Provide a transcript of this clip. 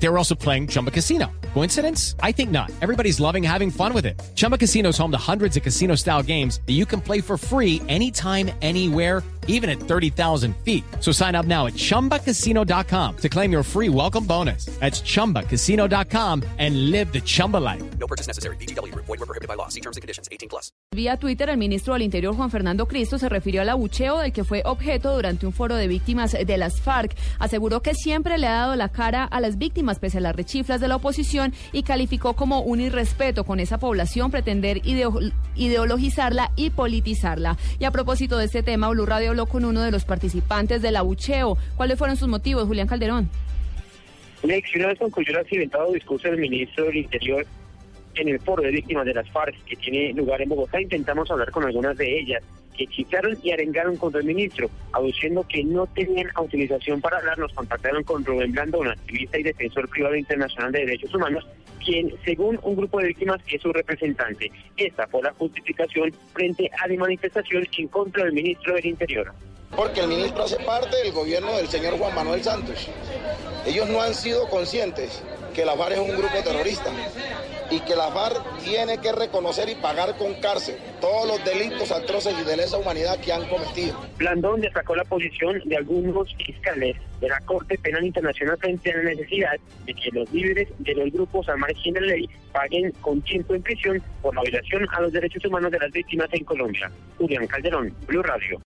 They were also playing Chumba Casino. Coincidence? I think not. Everybody's loving having fun with it. Chumba Casino is home to hundreds of casino style games that you can play for free anytime, anywhere, even at 30,000 feet. So sign up now at chumbacasino.com to claim your free welcome bonus. That's chumbacasino.com and live the Chumba life. No purchase necessary. BGW. Void were prohibited by law. See terms and conditions. 18 plus. Vía Twitter, el ministro del Interior, Juan Fernando Cristo, se refirió al abucheo del que fue objeto durante un foro de víctimas de las FARC. Aseguró que siempre le ha dado la cara a las víctimas pese a las rechiflas de la oposición y calificó como un irrespeto con esa población pretender ideo- ideologizarla y politizarla. Y a propósito de este tema, Blue Radio habló con uno de los participantes del abucheo. ¿Cuáles fueron sus motivos, Julián Calderón? Lex, una vez concluyó el accidentado discurso del ministro del Interior en el foro de víctimas de las FARC que tiene lugar en Bogotá, intentamos hablar con algunas de ellas que chiflaron y arengaron contra el ministro, aduciendo que no tenían autorización para hablar. Nos contactaron con Rubén Blandón, activista y defensor privado internacional de derechos humanos, quien, según un grupo de víctimas, es su representante. Esta fue la justificación frente a la manifestación en contra del ministro del Interior. Porque el ministro hace parte del gobierno del señor Juan Manuel Santos. Ellos no han sido conscientes que la FARC es un grupo terrorista y que la FARC tiene que reconocer y pagar con cárcel todos los delitos atroces y de lesa humanidad que han cometido. Blandón destacó la posición de algunos fiscales de la Corte Penal Internacional frente a la necesidad de que los líderes de los grupos al margen de la ley paguen con tiempo en prisión por la violación a los derechos humanos de las víctimas en Colombia. Julián Calderón, Blue Radio.